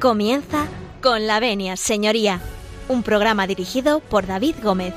Comienza con la venia, señoría, un programa dirigido por David Gómez.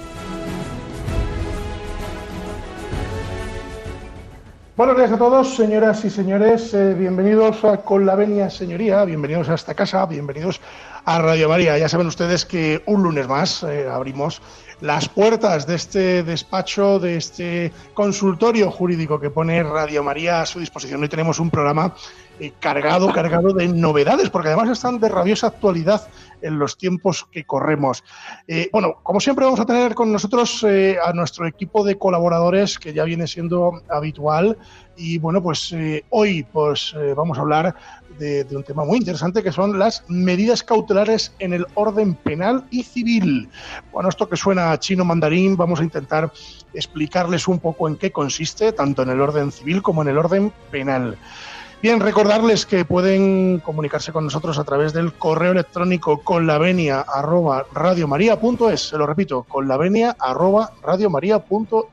Buenos días a todos, señoras y señores. Eh, bienvenidos a Con la Venia, señoría. Bienvenidos a esta casa. Bienvenidos a Radio María. Ya saben ustedes que un lunes más eh, abrimos las puertas de este despacho, de este consultorio jurídico que pone Radio María a su disposición. Hoy tenemos un programa eh, cargado, cargado de novedades, porque además están de rabiosa actualidad en los tiempos que corremos. Eh, bueno, como siempre vamos a tener con nosotros eh, a nuestro equipo de colaboradores que ya viene siendo habitual y bueno, pues hoy pues vamos a hablar de, de, un tema muy interesante que son las medidas cautelares en el orden penal y civil. Bueno, esto que suena a chino mandarín, vamos a intentar explicarles un poco en qué consiste, tanto en el orden civil como en el orden penal. Bien, recordarles que pueden comunicarse con nosotros a través del correo electrónico con arroba. Se lo repito,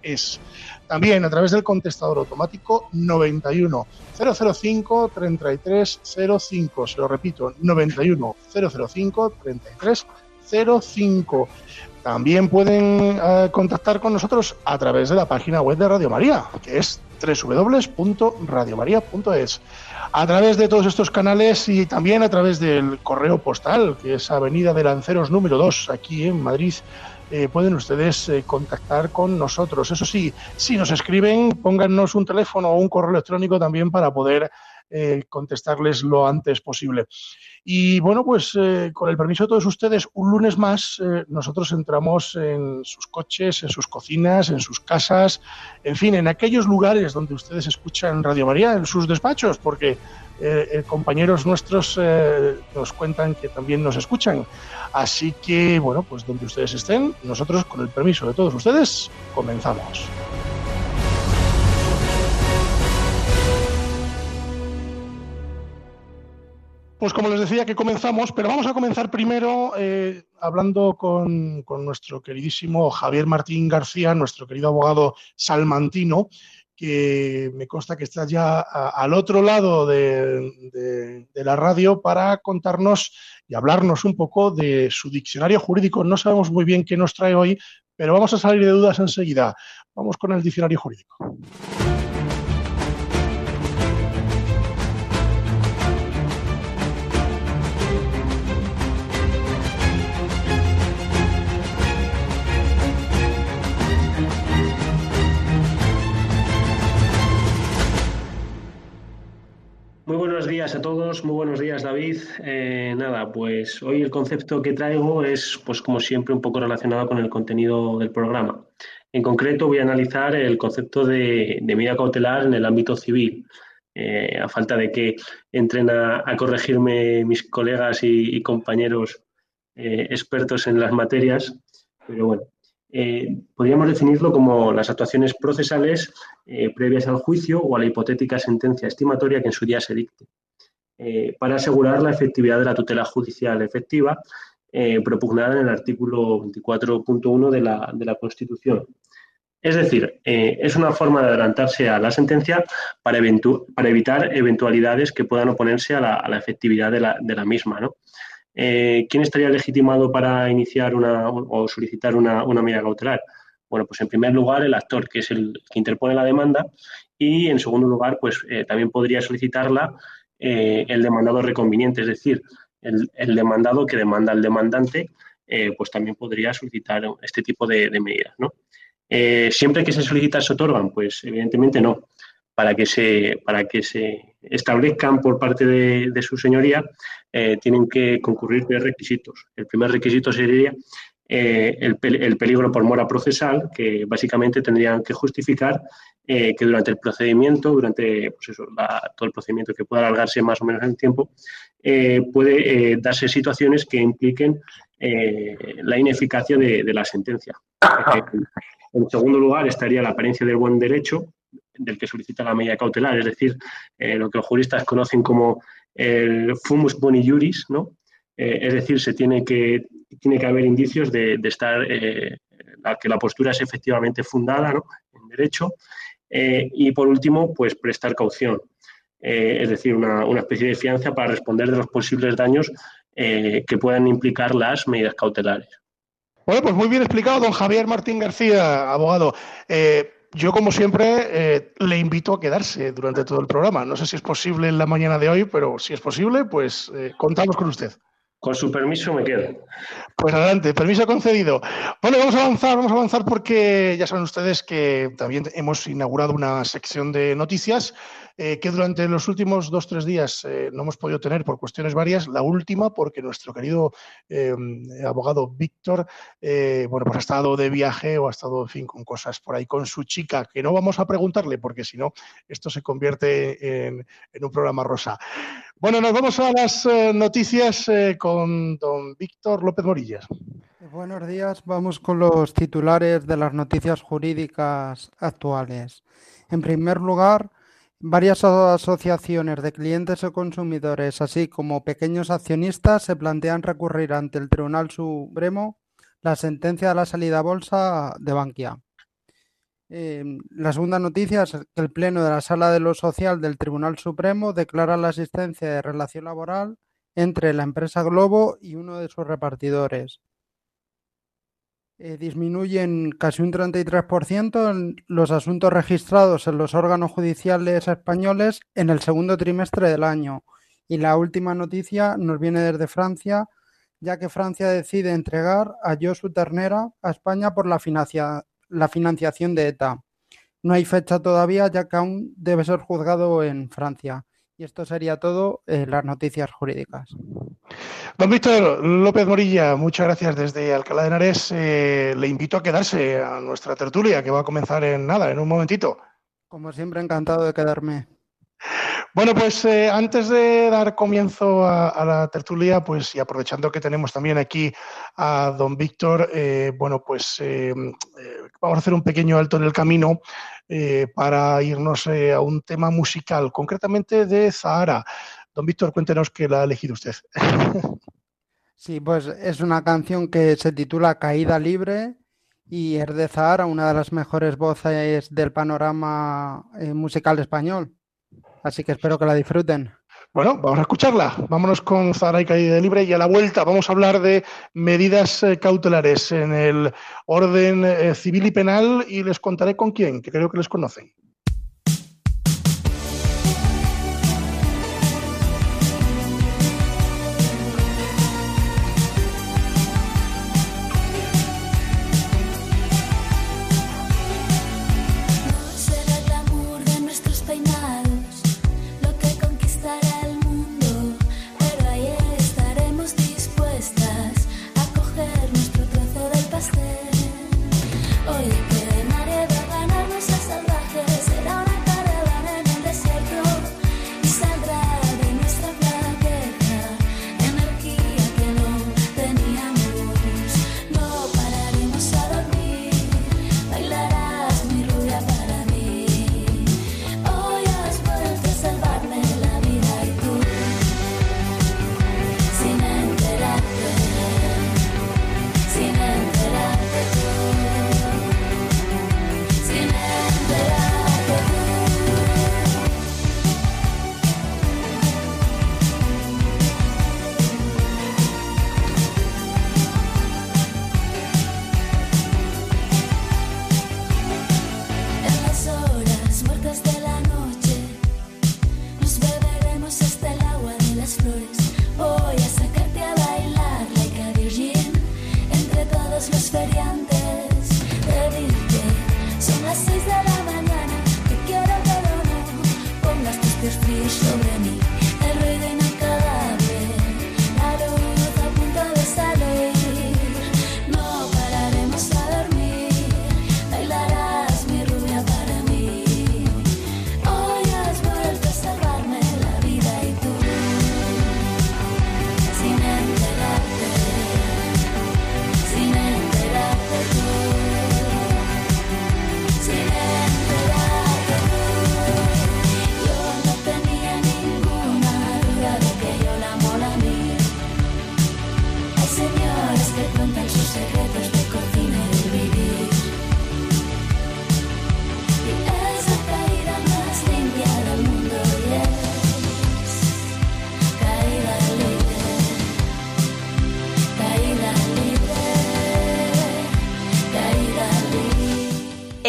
con. También a través del contestador automático 91 005 3305. Se lo repito, 91 005 3305. También pueden eh, contactar con nosotros a través de la página web de Radio María, que es www.radiomaria.es. A través de todos estos canales y también a través del correo postal, que es Avenida de Lanceros número 2, aquí en Madrid, eh, pueden ustedes eh, contactar con nosotros. Eso sí, si nos escriben, pónganos un teléfono o un correo electrónico también para poder eh, contestarles lo antes posible. Y bueno, pues eh, con el permiso de todos ustedes, un lunes más eh, nosotros entramos en sus coches, en sus cocinas, en sus casas, en fin, en aquellos lugares donde ustedes escuchan Radio María, en sus despachos, porque compañeros nuestros nos cuentan que también nos escuchan. Así que, bueno, pues donde ustedes estén, nosotros con el permiso de todos ustedes, comenzamos. Pues como les decía que comenzamos, pero vamos a comenzar primero eh, hablando con, nuestro queridísimo Javier Martín García, nuestro querido abogado salmantino, que me consta que está ya al otro lado de, la radio para contarnos y hablarnos un poco de su diccionario jurídico. No sabemos muy bien qué nos trae hoy, pero vamos a salir de dudas enseguida. Vamos con el diccionario jurídico. Días a todos, muy buenos días David. Eh, nada, pues hoy el concepto que traigo es, pues como siempre, un poco relacionado con el contenido del programa. En concreto voy a analizar el concepto de, medida cautelar en el ámbito civil. Eh, a falta de que entren a, corregirme mis colegas y, compañeros eh, expertos en las materias, pero bueno, podríamos definirlo como las actuaciones procesales previas al juicio o a la hipotética sentencia estimatoria que en su día se dicte, eh, para asegurar la efectividad de la tutela judicial efectiva propugnada en el artículo 24.1 de la, Constitución. Es decir, es una forma de adelantarse a la sentencia para, evitar eventualidades que puedan oponerse a la, efectividad de la, misma. ¿no? Eh, ¿quién estaría legitimado para iniciar una, o solicitar una, medida cautelar? Bueno, pues en primer lugar el actor, que es el que interpone la demanda, y en segundo lugar, pues eh, también podría solicitarla eh, el demandado reconveniente, es decir, el, demandado que demanda al demandante, pues también podría solicitar este tipo de, medidas, ¿no? siempre que se solicita se otorgan, pues evidentemente no para que se, para que se establezcan por parte de, su señoría, eh, tienen que concurrir tres requisitos. El primer requisito sería eh, el, peligro por mora procesal, que básicamente tendrían que justificar eh, que durante el procedimiento, durante pues todo el procedimiento que pueda alargarse más o menos en el tiempo, puede darse situaciones que impliquen la ineficacia de, de la sentencia. En segundo lugar, estaría la apariencia del buen derecho, del que solicita la medida cautelar, es decir, eh, lo que los juristas conocen como el fumus boni juris, ¿no? Eh, es decir, se tiene que, tiene que haber indicios de, estar, eh, que la postura es efectivamente fundada en derecho. y por último, pues prestar caución, es decir, una, especie de fianza para responder de los posibles daños eh, que puedan implicar las medidas cautelares. Bueno, pues muy bien explicado, don Javier Martín García, abogado. Eh, yo, como siempre, eh, le invito a quedarse durante todo el programa. No sé si es posible en la mañana de hoy, pero si es posible, pues contamos con usted. Con su permiso me quedo. Pues adelante, permiso concedido. Bueno, vamos a avanzar, vamos a avanzar porque ya saben ustedes que también hemos inaugurado una sección de noticias eh, que durante los últimos dos, tres días eh, no hemos podido tener por cuestiones varias. La última, porque nuestro querido eh, abogado Víctor, bueno, pues ha estado de viaje o ha estado, en fin, con cosas por ahí con su chica, que no vamos a preguntarle, porque si no, esto se convierte en, un programa rosa. Bueno, nos vamos a las noticias con don Víctor López Morillas. Buenos días, vamos con los titulares de las noticias jurídicas actuales. En primer lugar, Varias asociaciones de clientes o consumidores, así como pequeños accionistas, se plantean recurrir ante el Tribunal Supremo la sentencia de la salida a bolsa de Bankia. Em, la segunda noticia es que el Pleno de la Sala de lo Social del Tribunal Supremo declara la existencia de relación laboral entre la empresa Globo y uno de sus repartidores. Eh, disminuyen casi un 33% en los asuntos registrados en los órganos judiciales españoles en el segundo trimestre del año. Y la última noticia nos viene desde Francia, ya que Francia decide entregar a Josu Ternera a España por la, la financiación de ETA. No hay fecha todavía, ya que aún debe ser juzgado en Francia. Y esto sería todo en las noticias jurídicas. Don Víctor López Morilla, muchas gracias desde Alcalá de Henares. Eh, le invito a quedarse a nuestra tertulia, que va a comenzar en nada, en un momentito. Como siempre, encantado de quedarme. Bueno, pues eh, antes de dar comienzo a, la tertulia, pues y aprovechando que tenemos también aquí a don Víctor, eh, bueno, pues vamos a hacer un pequeño alto en el camino para irnos a un tema musical, concretamente de Zahara. Don Víctor, cuéntenos qué la ha elegido usted. Sí, pues es una canción que se titula Caída Libre y es de Zahara, una de las mejores voces del panorama eh, musical español. Así que espero que la disfruten. Bueno, vamos a escucharla. Vámonos con Zahara y Caída Libre y a la vuelta vamos a hablar de medidas eh, cautelares en el orden eh, civil y penal y les contaré con quién, que creo que les conocen.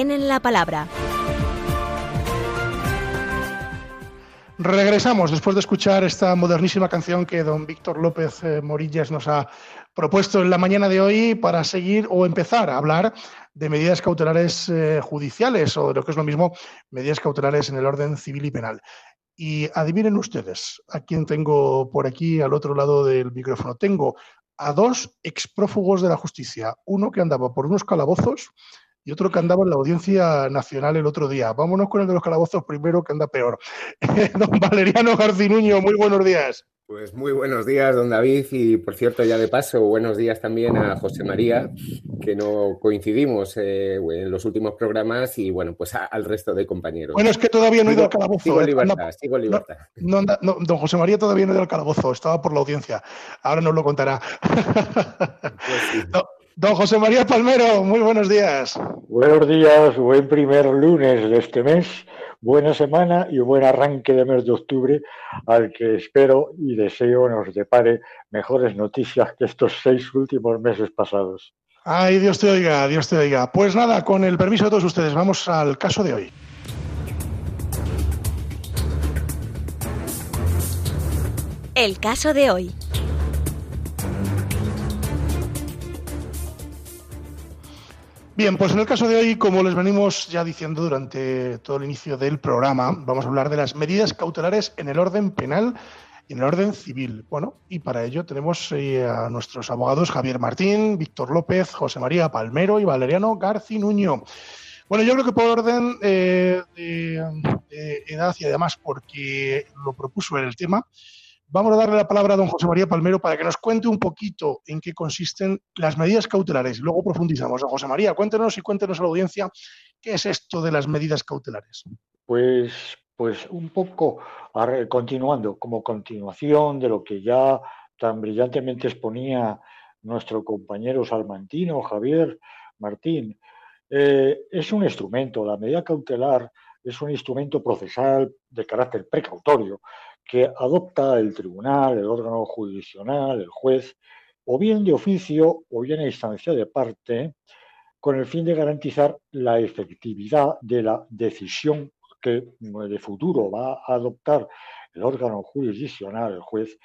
Tienen la palabra. Regresamos después de escuchar esta modernísima canción que don Víctor López eh, Morillas nos ha propuesto en la mañana de hoy para seguir o empezar a hablar de medidas cautelares eh, judiciales o de lo que es lo mismo, medidas cautelares en el orden civil y penal. Y adivinen ustedes a quién tengo por aquí al otro lado del micrófono. Tengo a dos exprófugos de la justicia, uno que andaba por unos calabozos y otro que andaba en la Audiencia Nacional el otro día. Vámonos con el de los calabozos primero, que anda peor. don Valeriano Garcinuño, muy buenos días. Pues muy buenos días, don David, y por cierto, ya de paso, buenos días también a José María, que no coincidimos eh, en los últimos programas, y bueno, pues al resto de compañeros. Bueno, es que todavía no he ido al calabozo. Sigo en ¿eh? libertad, sigo en libertad. don José María todavía no ha ido al calabozo, estaba por la audiencia. Ahora nos lo contará. Pues Don José María Palmero, muy buenos días. Buenos días, buen primer lunes de este mes, buena semana y buen arranque de mes de octubre, al que espero y deseo nos depare mejores noticias que estos seis últimos meses pasados. Ay, Dios te oiga, Dios te oiga. Pues nada, con el permiso de todos ustedes, vamos al caso de hoy. El caso de hoy. Bien, pues en el caso de hoy, como les venimos ya diciendo durante todo el inicio del programa, vamos a hablar de las medidas cautelares en el orden penal y en el orden civil. Bueno, y para ello tenemos eh, a nuestros abogados Javier Martín, Víctor López, José María Palmero y Valeriano Garcinuño. Bueno, yo creo que por orden eh, de, edad y además porque lo propuso en el tema, Vamos a darle la palabra a don José María Palmero para que nos cuente un poquito en qué consisten las medidas cautelares. Luego profundizamos. Don José María, cuéntenos y cuéntenos a la audiencia qué es esto de las medidas cautelares. Pues, pues un poco continuando, como continuación de lo que ya tan brillantemente exponía nuestro compañero salmantino, Javier Martín. Eh, es un instrumento, la medida cautelar es un instrumento procesal de carácter precautorio que adopta el tribunal, el órgano jurisdiccional, el juez, o bien de oficio o bien a instancia de parte, con el fin de garantizar la efectividad de la decisión que de futuro va a adoptar el órgano jurisdiccional, el juez,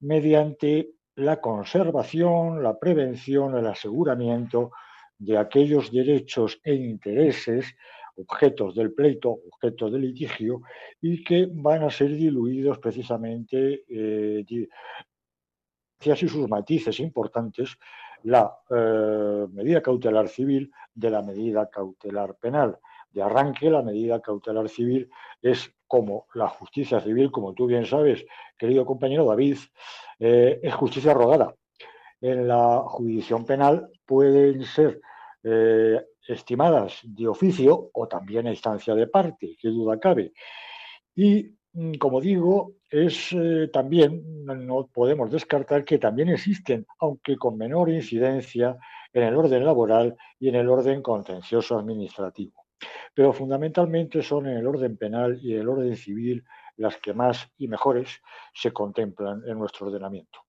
mediante la conservación, la prevención, el aseguramiento de aquellos derechos e intereses objetos del pleito, objetos del litigio, y que van a ser diluidos precisamente, eh, y sus matices importantes, la eh, medida cautelar civil de la medida cautelar penal. De arranque, la medida cautelar civil es como la justicia civil, como tú bien sabes, querido compañero David, eh, es justicia rogada. En la jurisdicción penal pueden ser eh, estimadas de oficio o también a instancia de parte, qué duda cabe. Y, mm, como digo, es eh, también, no podemos descartar que también existen, aunque con menor incidencia, en el orden laboral y en el orden contencioso administrativo. Pero fundamentalmente son en el orden penal y en el orden civil las que más y mejores se contemplan en nuestro ordenamiento.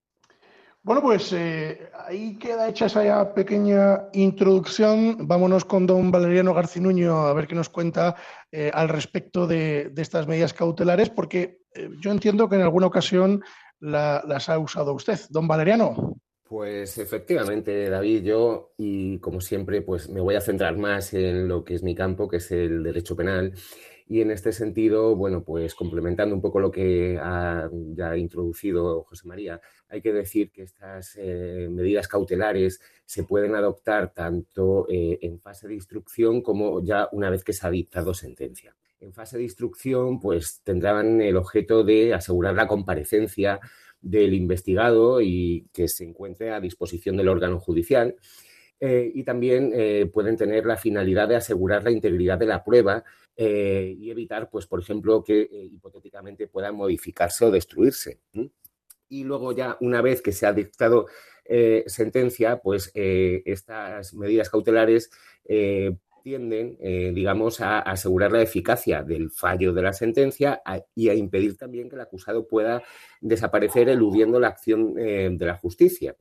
Bueno, pues eh, ahí queda hecha esa pequeña introducción. Vámonos con don Valeriano Garcinuño a ver qué nos cuenta eh, al respecto de, estas medidas cautelares, porque eh, yo entiendo que en alguna ocasión las ha usado usted. Don Valeriano. Pues efectivamente, David, yo, y como siempre, pues me voy a centrar más en lo que es mi campo, que es el derecho penal. Y en este sentido, bueno, pues complementando un poco lo que ha ya introducido José María, hay que decir que estas eh, medidas cautelares se pueden adoptar tanto eh, en fase de instrucción como ya una vez que se ha dictado sentencia. En fase de instrucción, pues tendrán el objeto de asegurar la comparecencia del investigado y que se encuentre a disposición del órgano judicial. Eh, y también pueden tener la finalidad de asegurar la integridad de la prueba eh, y evitar, pues, por ejemplo, que hipotéticamente puedan modificarse o destruirse. Y luego ya, una vez que se ha dictado sentencia, pues estas medidas cautelares tienden, digamos, a asegurar la eficacia del fallo de la sentencia y a impedir también que el acusado pueda desaparecer eludiendo la acción de la justicia.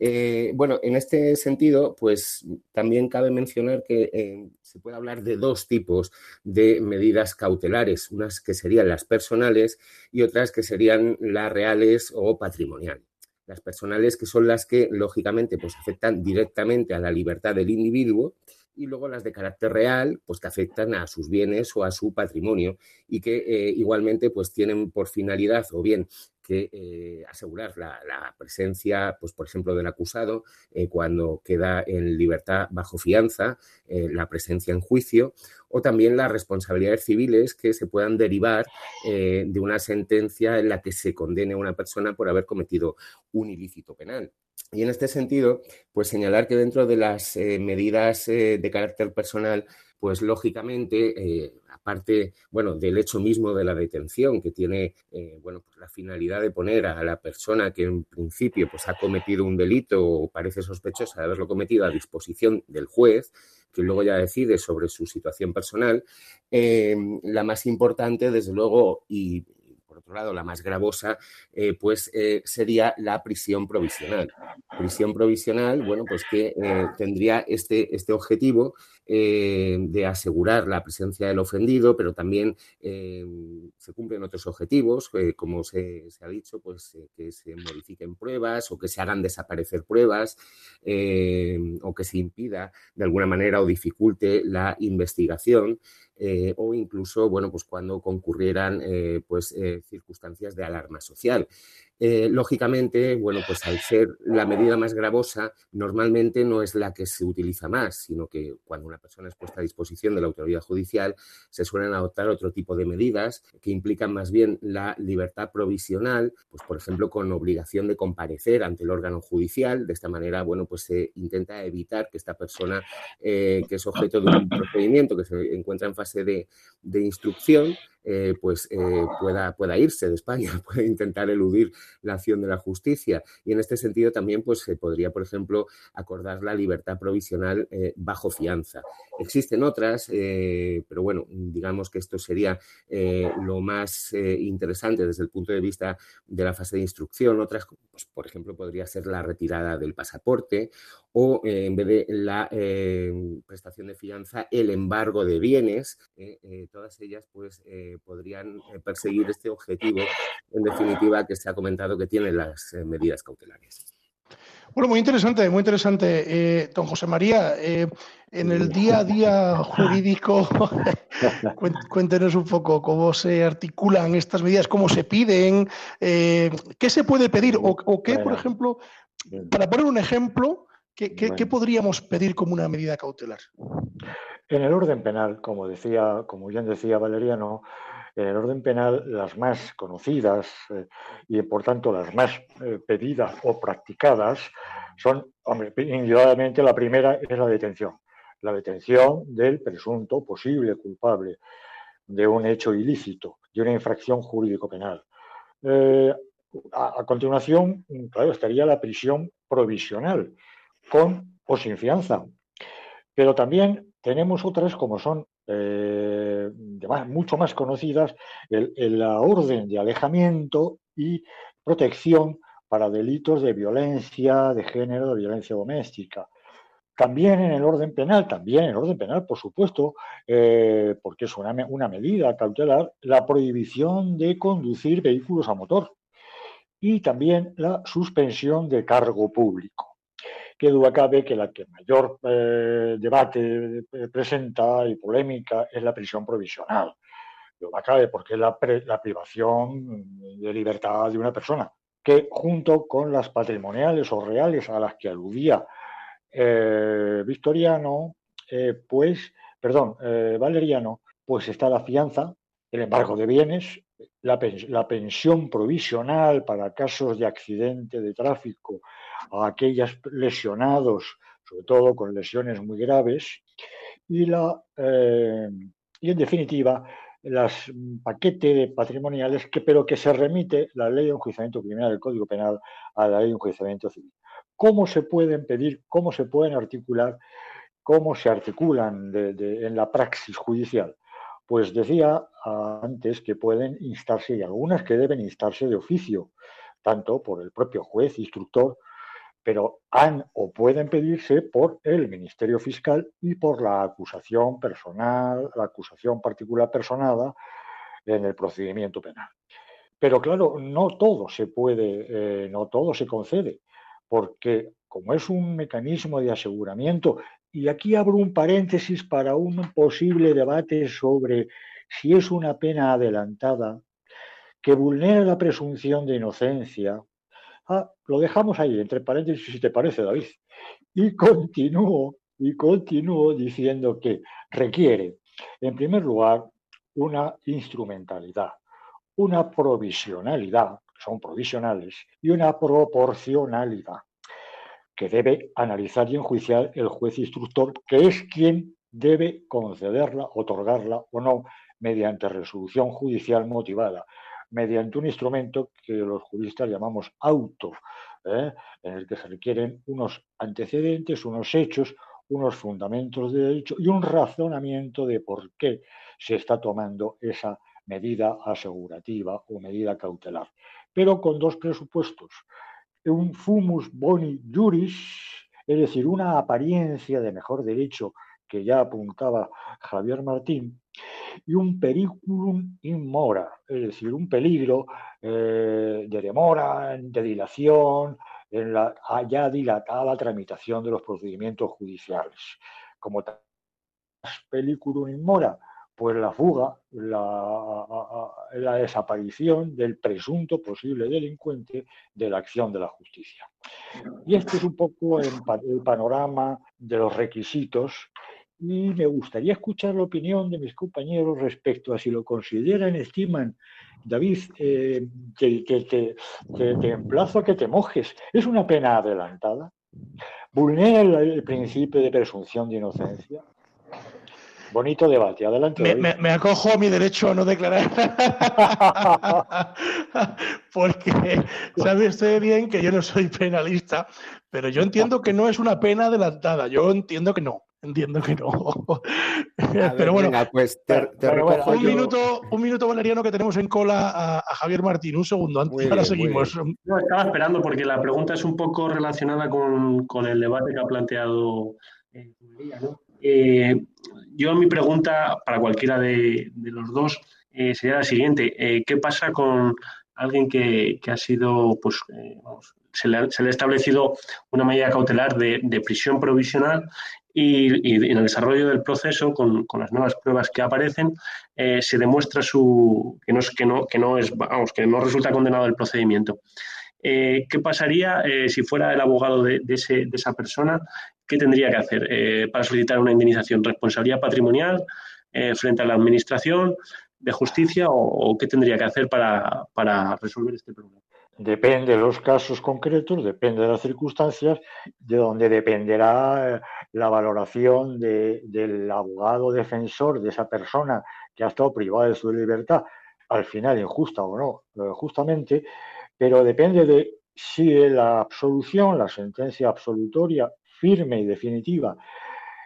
Eh, bueno, en este sentido, pues también cabe mencionar que eh, se puede hablar de dos tipos de medidas cautelares, unas que serían las personales y otras que serían las reales o patrimoniales. Las personales que son las que, lógicamente, pues afectan directamente a la libertad del individuo y luego las de carácter real, pues que afectan a sus bienes o a su patrimonio y que eh, igualmente pues tienen por finalidad o bien que eh, asegurar la, presencia, pues por ejemplo, del acusado eh, cuando queda en libertad bajo fianza, la presencia en juicio, o también las responsabilidades civiles que se puedan derivar de una sentencia en la que se condene a una persona por haber cometido un ilícito penal. Y en este sentido, pues señalar que dentro de las eh, medidas eh, de carácter personal, pues lógicamente, eh, aparte, bueno, del hecho mismo de la detención, que tiene, bueno, pues la finalidad de poner a la persona que en principio pues ha cometido un delito o parece sospechosa de haberlo cometido a disposición del juez, que luego ya decide sobre su situación personal, la más importante, desde luego, y lado, la más gravosa, eh, pues eh, sería la prisión provisional. Prisión provisional, bueno, pues que eh, tendría este, este objetivo de asegurar la presencia del ofendido, pero también se cumplen otros objetivos, como se, ha dicho, pues que se modifiquen pruebas o que se hagan desaparecer pruebas o que se impida de alguna manera o dificulte la investigación. O incluso, bueno, pues cuando concurrieran pues, circunstancias de alarma social. Eh, lógicamente, bueno, pues al ser la medida más gravosa, normalmente no es la que se utiliza más, sino que cuando una persona es puesta a disposición de la autoridad judicial, se suelen adoptar otro tipo de medidas que implican más bien la libertad provisional, pues por ejemplo, con obligación de comparecer ante el órgano judicial. De esta manera, bueno, pues se intenta evitar que esta persona eh, que es objeto de un procedimiento que se encuentra en fase de, de instrucción, eh, pues pueda, pueda irse de España, puede intentar eludir la acción de la justicia. Y en este sentido también pues, se podría, por ejemplo, acordar la libertad provisional eh, bajo fianza. Existen otras, pero bueno, digamos que esto sería lo más interesante desde el punto de vista de la fase de instrucción. Otras, pues, por ejemplo, podría ser la retirada del pasaporte o en vez de la prestación de fianza, el embargo de bienes. todas ellas, pues, podrían eh, perseguir este objetivo, en definitiva, que se ha comentado que tienen las eh, medidas cautelares. Bueno, muy interesante, muy interesante. Eh, don José María, en el día a día jurídico, cuéntenos un poco cómo se articulan estas medidas, cómo se piden, qué se puede pedir o, qué, por ejemplo, para poner un ejemplo, ¿qué, podríamos pedir como una medida cautelar? En el orden penal, como decía, como bien decía Valeriano, en el orden penal, las más conocidas eh, y, por tanto, las más eh, pedidas o practicadas son, hombre, indudablemente la primera es la detención. La detención del presunto posible culpable de un hecho ilícito, de una infracción jurídico-penal. Eh, a, continuación, claro, estaría la prisión provisional, con o sin fianza. Pero también tenemos otras como son eh, mucho más conocidas, el, la orden de alejamiento y protección para delitos de violencia de género, de violencia doméstica. También en el orden penal, también en el orden penal, por supuesto, eh, porque es una, una medida cautelar, la prohibición de conducir vehículos a motor y también la suspensión de cargo público. Qué duda cabe que la que mayor eh, debate eh, presenta y polémica es la prisión provisional. Duda cabe porque es la, privación de libertad de una persona, que junto con las patrimoniales o reales a las que aludía eh, Victoriano, pues, perdón, Valeriano, pues está la fianza, el embargo de bienes, la, pensión provisional para casos de accidente de tráfico a aquellos lesionados, sobre todo con lesiones muy graves, y, eh, en definitiva las paquetes patrimoniales, pero que se remite la ley de enjuiciamiento criminal del Código Penal a la ley de enjuiciamiento civil. ¿Cómo se pueden pedir, cómo se pueden articular, cómo se articulan en la praxis judicial? Pues decía antes que pueden instarse, y algunas que deben instarse de oficio, tanto por el propio juez, instructor, pero han o pueden pedirse por el Ministerio Fiscal y por la acusación personal, la acusación particular personada en el procedimiento penal. Pero claro, no todo se puede, eh, no todo se concede, porque como es un mecanismo de aseguramiento y aquí abro un paréntesis para un posible debate sobre si es una pena adelantada que vulnera la presunción de inocencia. Ah, lo dejamos ahí, entre paréntesis, si te parece, David. Y continúo, y continúo diciendo que requiere, en primer lugar, una instrumentalidad, una provisionalidad, son provisionales, y una proporcionalidad que debe analizar y enjuiciar el juez instructor, que es quien debe concederla, otorgarla o no mediante resolución judicial motivada, mediante un instrumento que los juristas llamamos auto, ¿eh? en el que se requieren unos antecedentes, unos hechos, unos fundamentos de derecho y un razonamiento de por qué se está tomando esa medida asegurativa o medida cautelar, pero con dos presupuestos un fumus boni juris, es decir, una apariencia de mejor derecho que ya apuntaba Javier Martín, y un periculum in mora, es decir, un peligro eh, de demora, de dilación, en la ya dilatada tramitación de los procedimientos judiciales. Como periculum in mora, pues la fuga, la, desaparición del presunto posible delincuente de la acción de la justicia. Y este es un poco el, panorama de los requisitos y me gustaría escuchar la opinión de mis compañeros respecto a si lo consideran, estiman. David, eh, que, te, emplazo a que te mojes. ¿Es una pena adelantada? ¿Vulnera el principio de presunción de inocencia? Bonito debate, adelante. Me, acojo a mi derecho a no declarar. Porque sabe usted bien que yo no soy penalista, pero yo entiendo que no es una pena adelantada. Yo entiendo que no. Entiendo que no. pero bueno, pues un, minuto, un minuto, Valeriano, que tenemos en cola a, Javier Martín. Un segundo, antes, ahora seguimos. No, estaba esperando porque la pregunta es un poco relacionada con, con el debate que ha planteado eh, ¿no? Eh, yo mi pregunta para cualquiera de, los dos eh, sería la siguiente. Eh, ¿Qué pasa con alguien que, ha sido, pues, se, le, ha establecido una medida cautelar de, prisión provisional y, en el desarrollo del proceso, con, las nuevas pruebas que aparecen, se demuestra su, que, no es, que, no, que, no es, vamos, que no resulta condenado el procedimiento? ¿Qué pasaría si fuera el abogado de, ese, de, esa persona ¿qué tendría que hacer eh, para solicitar una indemnización? ¿Responsabilidad patrimonial eh, frente a la Administración de Justicia o, qué tendría que hacer para, resolver este problema? Depende de los casos concretos, depende de las circunstancias, de donde dependerá eh, la valoración del abogado defensor de esa persona que ha estado privada de su libertad, al final injusta o no, justamente, pero depende de si la absolución, la sentencia absolutoria firme y definitiva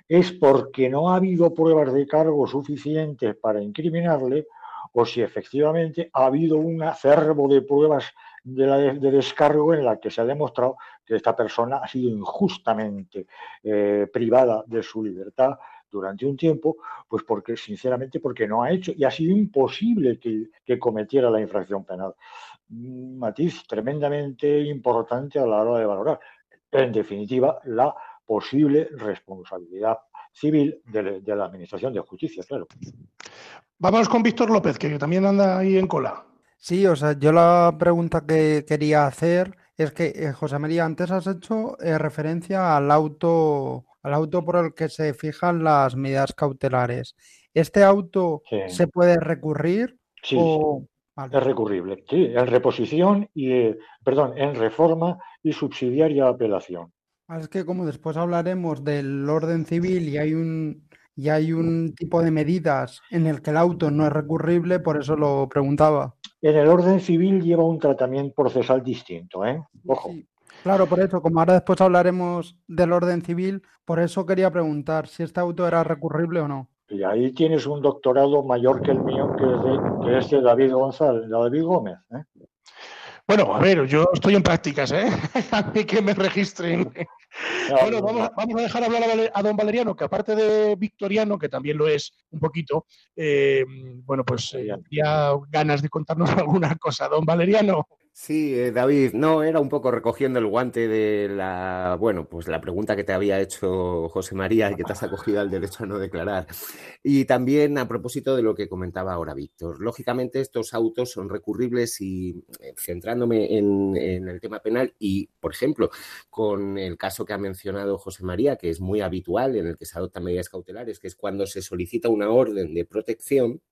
es porque no ha habido pruebas de cargo suficientes para incriminarle o si efectivamente ha habido un acervo de pruebas de, descargo en la que se ha demostrado que esta persona ha sido injustamente eh, privada de su libertad durante un tiempo, pues porque sinceramente porque no ha hecho y ha sido imposible que, que cometiera la infracción penal. Matiz tremendamente importante a la hora de valorar en definitiva, la posible responsabilidad civil de, la Administración de Justicia, claro. Vamos con Víctor López, que también anda ahí en cola. Sí, o sea, yo la pregunta que quería hacer es que, eh, José María, antes has hecho eh, referencia al auto, al auto por el que se fijan las medidas cautelares. ¿Este auto se puede recurrir? Sí, es recurrible. Sí, en reposición y, eh, perdón, en reforma y subsidiaria apelación. Es que como después hablaremos del orden civil y hay un y hay un tipo de medidas en el que el auto no es recurrible, por eso lo preguntaba. En el orden civil lleva un tratamiento procesal distinto, ¿eh? Ojo. Claro, por eso, como ahora después hablaremos del orden civil, por eso quería preguntar si este auto era recurrible o no. Y ahí tienes un doctorado mayor que el mío, que es de, que es de David González, David Gómez. ¿eh? Bueno, a ver, yo estoy en prácticas, ¿eh? a mí que me registren. bueno, vamos, a dejar hablar a, don Valeriano, que aparte de victoriano, que también lo es un poquito, eh, bueno, pues eh, ya ganas de contarnos alguna cosa. Don Valeriano. Sí, eh, David, no, era un poco recogiendo el guante de la, bueno, pues la pregunta que te había hecho José María y que te has acogido al derecho a no declarar. Y también a propósito de lo que comentaba ahora Víctor. Lógicamente estos autos son recurribles y eh, centrándome en, en, el tema penal y, por ejemplo, con el caso que ha mencionado José María, que es muy habitual en el que se adoptan medidas cautelares, que es cuando se solicita una orden de protección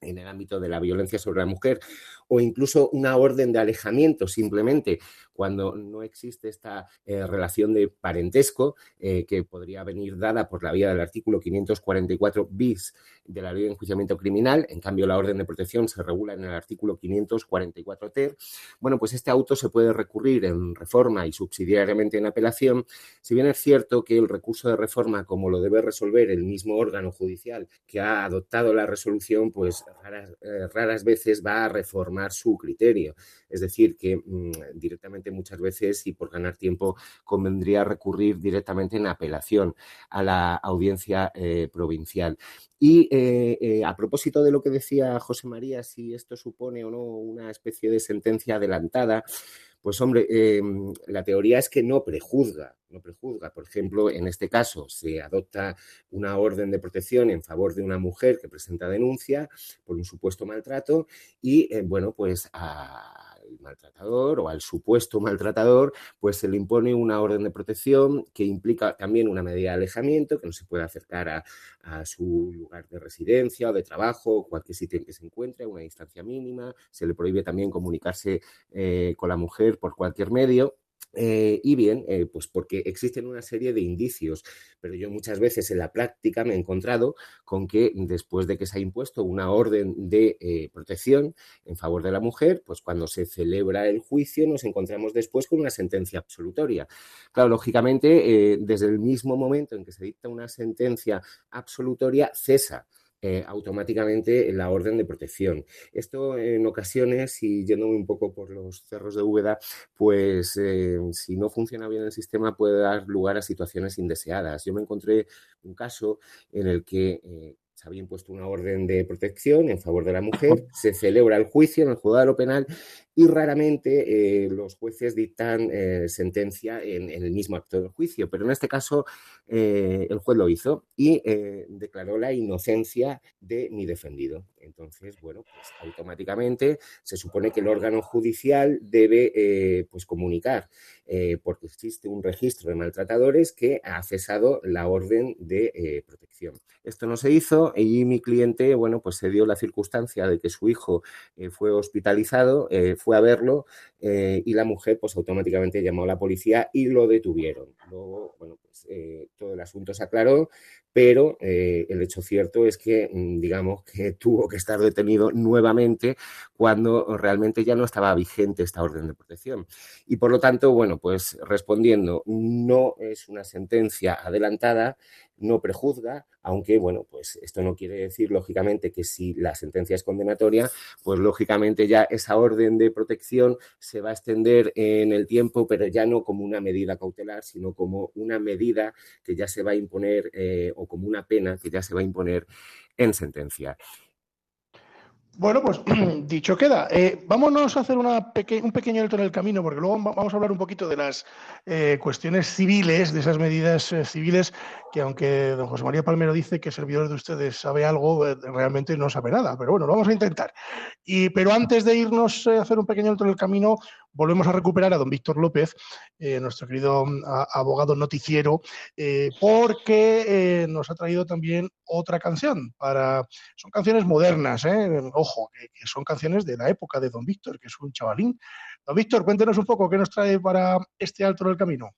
en el ámbito de la violencia sobre la mujer o incluso una orden de alejamiento simplemente cuando no existe esta eh, relación de parentesco eh, que podría venir dada por la vía del artículo 544 bis de la ley de enjuiciamiento criminal. En cambio, la orden de protección se regula en el artículo 544 ter. Bueno, pues este auto se puede recurrir en reforma y subsidiariamente en apelación. Si bien es cierto que el recurso de reforma, como lo debe resolver el mismo órgano judicial que ha adoptado la resolución, pues raras, eh, veces va a reformar su criterio. Es decir, que mm, directamente muchas veces y por ganar tiempo convendría recurrir directamente en apelación a la audiencia eh, provincial. Y eh, eh, a propósito de lo que decía José María, si esto supone o no una especie de sentencia adelantada, pues hombre, em, la teoría es que no prejuzga, no prejuzga. Por ejemplo, en este caso se adopta una orden de protección en favor de una mujer que presenta denuncia por un supuesto maltrato y, bueno, pues a maltratador o al supuesto maltratador, pues se le impone una orden de protección que implica también una medida de alejamiento, que no se puede acercar a, su lugar de residencia o de trabajo, cualquier sitio en que se encuentre, una distancia mínima, se le prohíbe también comunicarse eh, con la mujer por cualquier medio. Eh, y bien, eh, pues porque existen una serie de indicios, pero yo muchas veces en la práctica me he encontrado con que después de que se ha impuesto una orden de eh, protección en favor de la mujer, pues cuando se celebra el juicio nos encontramos después con una sentencia absolutoria. Claro, lógicamente, desde el mismo momento en que se dicta una sentencia absolutoria, cesa eh, automáticamente la orden de protección. Esto en ocasiones, y yéndome un poco por los cerros de Úbeda, pues eh, si no funciona bien el sistema puede dar lugar a situaciones indeseadas. Yo me encontré un caso en el que eh, se había impuesto una orden de protección en favor de la mujer, se celebra el juicio en el juzgado penal raramente eh, los jueces dictan eh, sentencia en, el mismo acto del juicio, pero en este caso eh, el juez lo hizo y declaró la inocencia de mi defendido. Entonces, bueno, pues automáticamente se supone que el órgano judicial debe pues comunicar, porque existe un registro de maltratadores que ha cesado la orden de protección. Esto no se hizo, y mi cliente, bueno, pues se dio la circunstancia de que su hijo fue hospitalizado, eh, fue a verlo eh, y la mujer pues automáticamente llamó a la policía y lo detuvieron. Luego, bueno, pues todo el asunto se aclaró, pero el hecho cierto es que, mm, digamos, que tuvo que estar detenido nuevamente cuando realmente ya no estaba vigente esta orden de protección. Y por lo tanto, bueno, pues respondiendo, no es una sentencia adelantada, no prejuzga, aunque, bueno, pues esto no quiere decir, lógicamente, que si la sentencia es condenatoria, pues lógicamente ya esa orden de protección se va a extender en el tiempo, pero ya no como una medida cautelar, sino como una medida que ya se va a imponer eh, o como una pena que ya se va a imponer en sentencia. Bueno, pues dicho queda. Eh, vámonos a hacer un pequeño alto en el camino, porque luego vamos a hablar un poquito de las eh, cuestiones civiles, de esas medidas eh, civiles, que aunque don José María Palmero dice que servidor de ustedes sabe algo, realmente no sabe nada. Pero bueno, lo vamos a intentar. Y, pero antes de irnos a hacer un pequeño alto en el camino, volvemos a recuperar a don Víctor López, eh, nuestro querido mm, abogado noticiero, eh, porque nos ha traído también otra canción. Para... Son canciones modernas, ojo, que, son canciones de la época de don Víctor, que es un chavalín. Don Víctor, cuéntenos un poco qué nos trae para este alto del camino.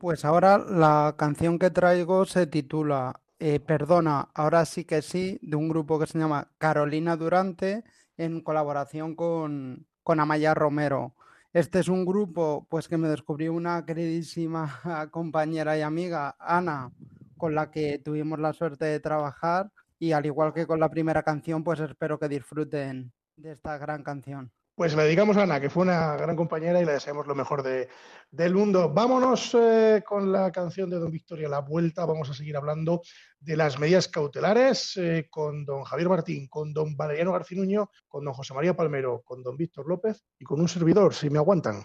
Pues ahora la canción que traigo se titula Perdona, ahora sí que sí, de un grupo que se llama Carolina Durante en colaboración con, con Amaya Romero. Este es un grupo pues que me descubrió una queridísima compañera y amiga, Ana, con la que tuvimos la suerte de trabajar y al igual que con la primera canción, pues espero que disfruten de esta gran canción. Pues le dedicamos a Ana, que fue una gran compañera y le deseamos lo mejor del mundo. Vámonos eh, con la canción de Don Victoria La Vuelta. Vamos a seguir hablando de las medidas cautelares eh, con don Javier Martín, con don Valeriano Garcinuño, con don José María Palmero, con don Víctor López y con un servidor, si me aguantan.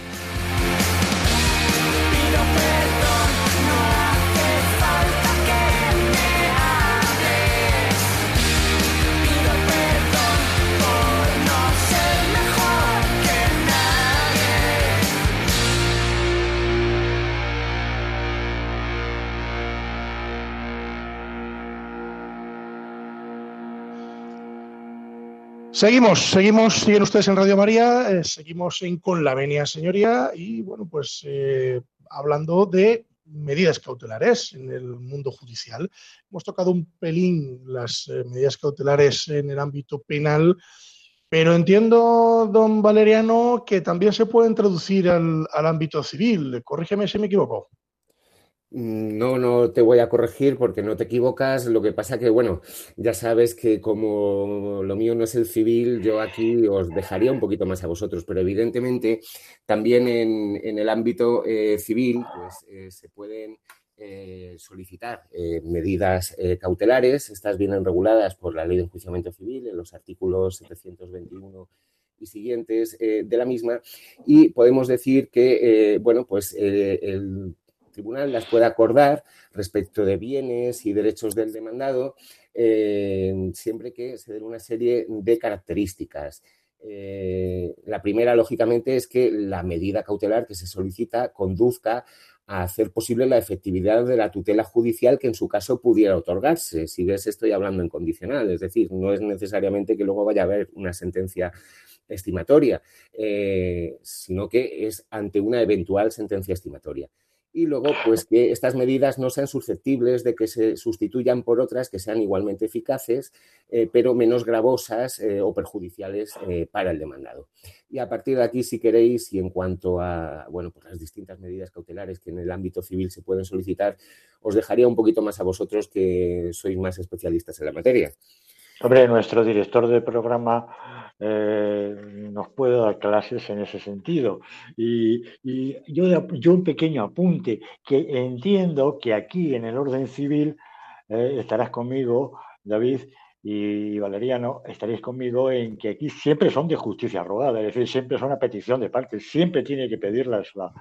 Seguimos, seguimos, siguen ustedes en Radio María, eh, seguimos en Con la Venia Señoría y bueno, pues eh, hablando de medidas cautelares en el mundo judicial. Hemos tocado un pelín las eh, medidas cautelares en el ámbito penal, pero entiendo, don Valeriano, que también se pueden traducir al, al ámbito civil. Corrígeme si me equivoco. Mm, no, no te voy a corregir porque no te equivocas. Lo que pasa que, bueno, ya sabes que como lo mío no es el civil, yo aquí os dejaría un poquito más a vosotros, pero evidentemente también en, el ámbito eh, civil pues, eh, se pueden eh, solicitar medidas cautelares. Estas vienen reguladas por la Ley de Enjuiciamiento Civil en los artículos 721 y siguientes de la misma y podemos decir que, bueno, pues el tribunal las puede acordar respecto de bienes y derechos del demandado, eh, siempre que se den una serie de características. Eh, la primera, lógicamente, es que la medida cautelar que se solicita conduzca a hacer posible la efectividad de la tutela judicial que en su caso pudiera otorgarse. Si ves, estoy hablando en condicional, es decir, no es necesariamente que luego vaya a haber una sentencia estimatoria, eh, sino que es ante una eventual sentencia estimatoria y luego pues que estas medidas no sean susceptibles de que se sustituyan por otras que sean igualmente eficaces, eh, pero menos gravosas eh, o perjudiciales eh, para el demandado. Y a partir de aquí, si queréis, y en cuanto a bueno, pues las distintas medidas cautelares que en el ámbito civil se pueden solicitar, os dejaría un poquito más a vosotros que sois más especialistas en la materia. Hombre, nuestro director de programa eh, nos puede dar clases en ese sentido. Y, yo, yo, un pequeño apunte, que entiendo que aquí en el orden civil eh, estarás conmigo, David, y Valeriano, estaréis conmigo en que aquí siempre son de justicia rogada, es decir, siempre son a petición de parte, siempre tiene que pedirlas la,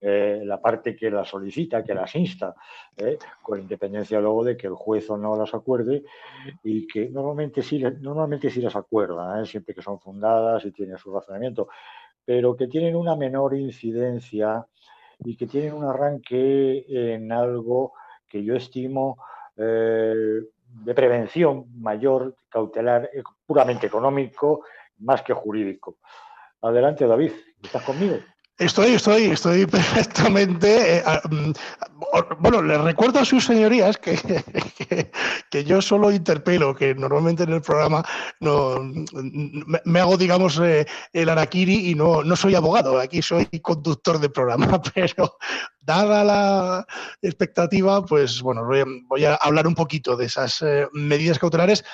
eh, la parte que las solicita, que las insta, eh, con independencia luego de que el juez o no las acuerde y que normalmente sí, normalmente sí las acuerda, eh, siempre que son fundadas y tienen su razonamiento, pero que tienen una menor incidencia y que tienen un arranque en algo que yo estimo de prevención mayor, cautelar, eh, puramente económico, más que jurídico. Adelante, David, ¿estás conmigo? Estoy, estoy, estoy perfectamente. Eh, mm, bueno, les recuerdo a sus señorías que, que, yo solo interpelo, que normalmente en el programa no me, hago, digamos, eh, el araquiri y no, no soy abogado. Aquí soy conductor de programa, pero dada la expectativa, pues bueno, voy a, hablar un poquito de esas eh, medidas cautelares.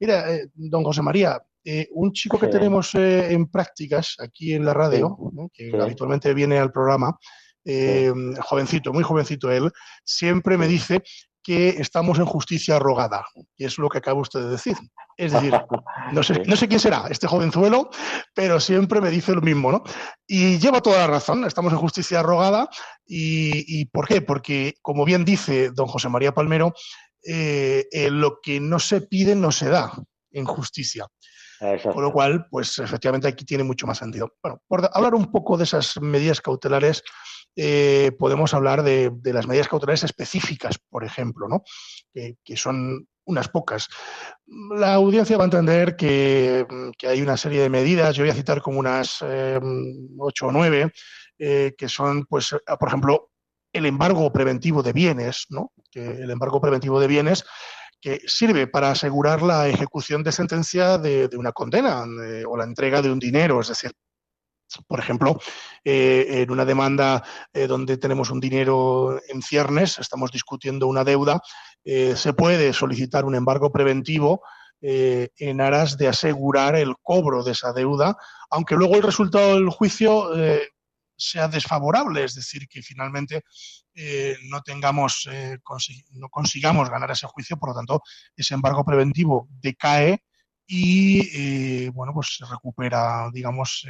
Mira, don José María, eh, un chico que tenemos eh, en prácticas aquí en la radio, que habitualmente viene al programa, eh, jovencito, muy jovencito él, siempre me dice que estamos en justicia rogada, y es lo que acaba usted de decir. Es decir, no sé, no sé quién será este jovenzuelo, pero siempre me dice lo mismo, ¿no? Y lleva toda la razón, estamos en justicia rogada, y, ¿por qué? Porque, como bien dice don José María Palmero, lo que no se pide no se da en justicia. Con lo cual, pues efectivamente aquí tiene mucho más sentido. Bueno, por hablar un poco de esas medidas cautelares, eh, podemos hablar de, las medidas cautelares específicas, por ejemplo, ¿no? que, son unas pocas. La audiencia va a entender que, hay una serie de medidas, yo voy a citar como unas eh, ocho o nueve, eh, que son, pues, por ejemplo, el embargo preventivo de bienes, ¿no? el embargo preventivo de bienes que sirve para asegurar la ejecución de sentencia de, una condena eh, o la entrega de un dinero. Es decir, por ejemplo, eh, en una demanda eh, donde tenemos un dinero en ciernes, estamos discutiendo una deuda, se puede solicitar un embargo preventivo en aras de asegurar el cobro de esa deuda, aunque luego el resultado del juicio sea desfavorable, es decir, que finalmente eh, no tengamos, eh, no consigamos ganar ese juicio, por lo tanto, ese embargo preventivo decae y, eh, bueno, pues se recupera, digamos,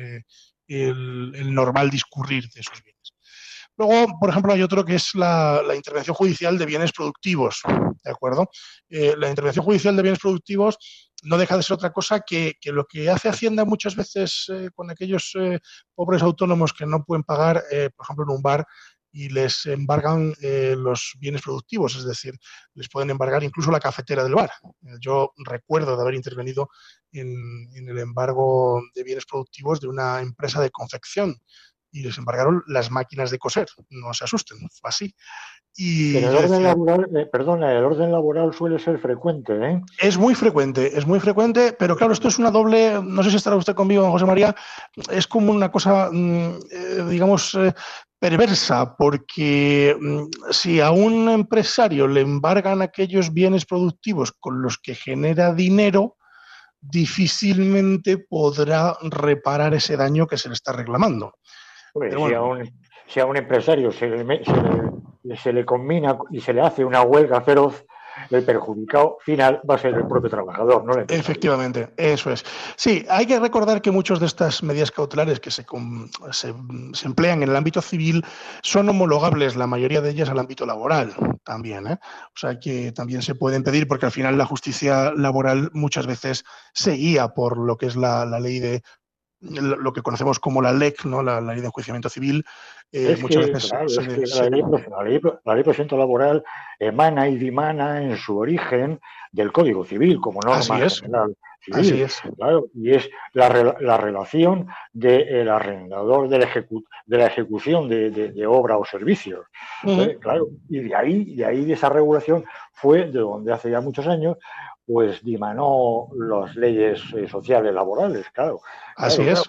el, normal discurrir de esos bienes. Luego, por ejemplo, hay otro que es la, intervención judicial de bienes productivos, ¿de acuerdo? la intervención judicial de bienes productivos no deja de ser otra cosa que, lo que hace Hacienda muchas veces con aquellos pobres autónomos que no pueden pagar, por ejemplo, en un bar, y les embargan eh, los bienes productivos, es decir, les pueden embargar incluso la cafetera del bar. Eh, yo recuerdo de haber intervenido en, el embargo de bienes productivos de una empresa de confección y les embargaron las máquinas de coser. No se asusten, fue así. Y el orden laboral, eh, perdona, el orden laboral suele ser frecuente, ¿eh? Es muy frecuente, es muy frecuente, pero claro, esto es una doble, no sé si estará usted conmigo, José María, es como una cosa, mm, digamos, perversa, porque mm, si a un empresario le embargan aquellos bienes productivos con los que genera dinero, difícilmente podrá reparar ese daño que se le está reclamando. si, a un, empresario se se le combina y se le hace una huelga feroz, el perjudicado final va a ser el propio trabajador, ¿no? Efectivamente, eso es. Sí, hay que recordar que muchas de estas medidas cautelares que se, se, emplean en el ámbito civil son homologables, la mayoría de ellas, al ámbito laboral también. ¿eh? O sea que también se pueden pedir porque al final la justicia laboral muchas veces se guía por lo que es la, ley de lo que conocemos como la LEC, ¿no? la, ley de enjuiciamiento civil, eh, muchas veces la, ley, la, ley, procedimiento laboral emana y dimana en su origen del Código Civil como norma Así es. general Así es. Claro, y es la, la relación del arrendador de la, de la ejecución de, obra o servicios. ¿eh? Claro, y de ahí, de ahí de esa regulación fue de donde hace ya muchos años pues dimanó las leyes eh, sociales laborales, claro. Así es.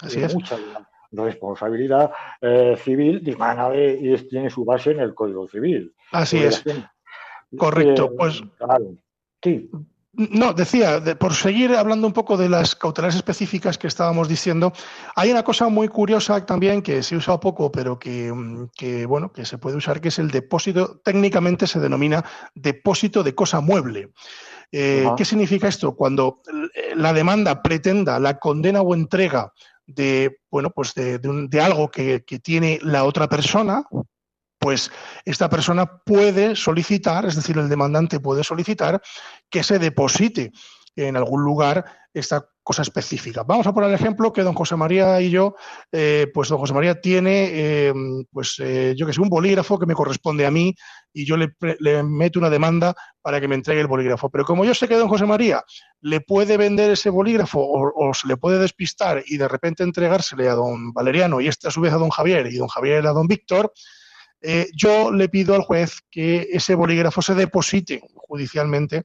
Así es. Mucha responsabilidad eh, civil dimana y tiene su base en el Código Civil. Así es. Correcto, pues. Claro. Sí. No, decía, por seguir hablando un poco de las cautelares específicas que estábamos diciendo, hay una cosa muy curiosa también que se usa poco, pero que, bueno, que se puede usar, que es el depósito, técnicamente se denomina depósito de cosa mueble. Eh, ¿Qué significa esto? Cuando la demanda pretenda la condena o entrega de, bueno, pues de, algo que, que, tiene la otra persona, pues esta persona puede solicitar, es decir, el demandante puede solicitar que se deposite en algún lugar esta cosa específica. Vamos a poner el ejemplo que don José María y yo, eh, pues don José María tiene, eh, pues eh, yo que sé, un bolígrafo que me corresponde a mí y yo le, meto una demanda para que me entregue el bolígrafo. Pero como yo sé que don José María le puede vender ese bolígrafo o, se le puede despistar y de repente entregársele a don Valeriano y este a su vez a don Javier y don Javier a don Víctor, eh, yo le pido al juez que ese bolígrafo se deposite judicialmente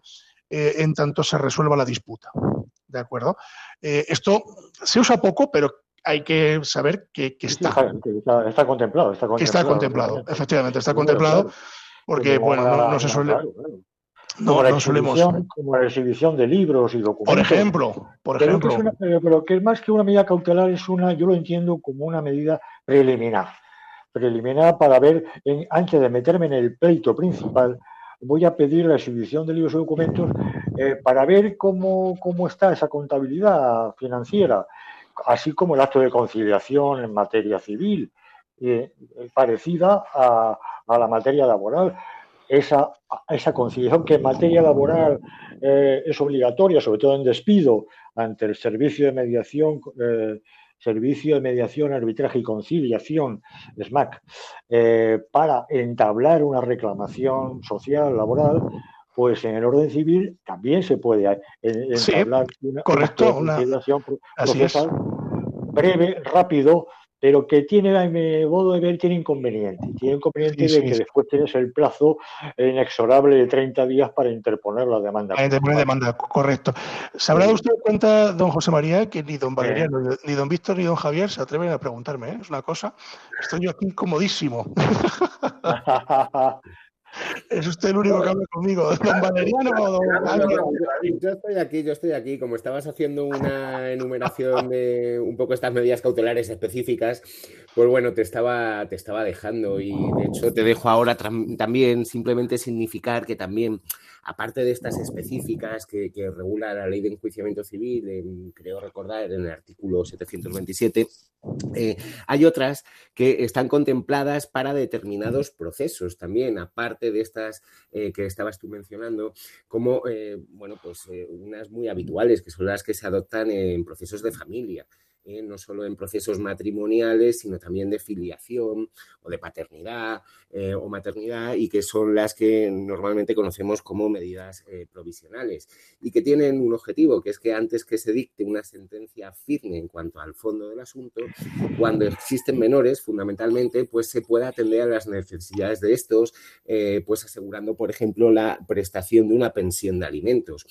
eh, en tanto se resuelva la disputa. ¿De acuerdo? Eh, esto se usa poco, pero hay que saber que, está. Está, contemplado, está contemplado. Está contemplado, efectivamente, está contemplado, porque, bueno, no, se suele. No, no solemos. Como la exhibición de libros y documentos. Por ejemplo, por ejemplo. pero que más que una medida cautelar es una, yo lo entiendo como una medida preliminar preliminar para ver, antes de meterme en el pleito principal, voy a pedir la exhibición de libros y documentos eh, para ver cómo, cómo está esa contabilidad financiera, así como el acto de conciliación en materia civil, eh, parecida a, a, la materia laboral. Esa, esa conciliación que en materia laboral eh, es obligatoria, sobre todo en despido, ante el servicio de mediación Servicio de Mediación, Arbitraje y Conciliación, SMAC, para entablar una reclamación social, laboral, pues en el orden civil también se puede eh, entablar una, correcto, procesal breve, rápido, pero que tiene, a mi modo de ver, tiene inconveniente. Tiene inconveniente de que después tienes el plazo inexorable de 30 días para interponer la demanda. Para interponer la demanda, correcto. ¿Se habrá dado usted cuenta, don José María, que ni don Valeriano, ni don Víctor, ni don Javier se atreven a preguntarme? ¿eh? Es una cosa. Estoy yo aquí incomodísimo. ¿Es usted el único que habla conmigo? ¿Don Valeriano don Yo estoy aquí, yo estoy aquí. Como estabas haciendo una enumeración de un poco estas medidas cautelares específicas, pues bueno, te estaba, te estaba dejando y de hecho te dejo ahora también simplemente significar que también aparte de estas específicas que, regula la ley de enjuiciamiento civil, creo recordar en el artículo 727, eh, hay otras que están contempladas para determinados procesos también, aparte de estas eh, que estabas tú mencionando, como, eh, bueno, pues unas muy habituales, que son las que se adoptan en procesos de familia. ¿Eh? no solo en procesos matrimoniales, sino también de filiación o de paternidad eh, o maternidad y que son las que normalmente conocemos como medidas eh, provisionales y que tienen un objetivo, que es que antes que se dicte una sentencia firme en cuanto al fondo del asunto, cuando existen menores, fundamentalmente, pues se pueda atender a las necesidades de estos, pues asegurando, por ejemplo, la prestación de una pensión de alimentos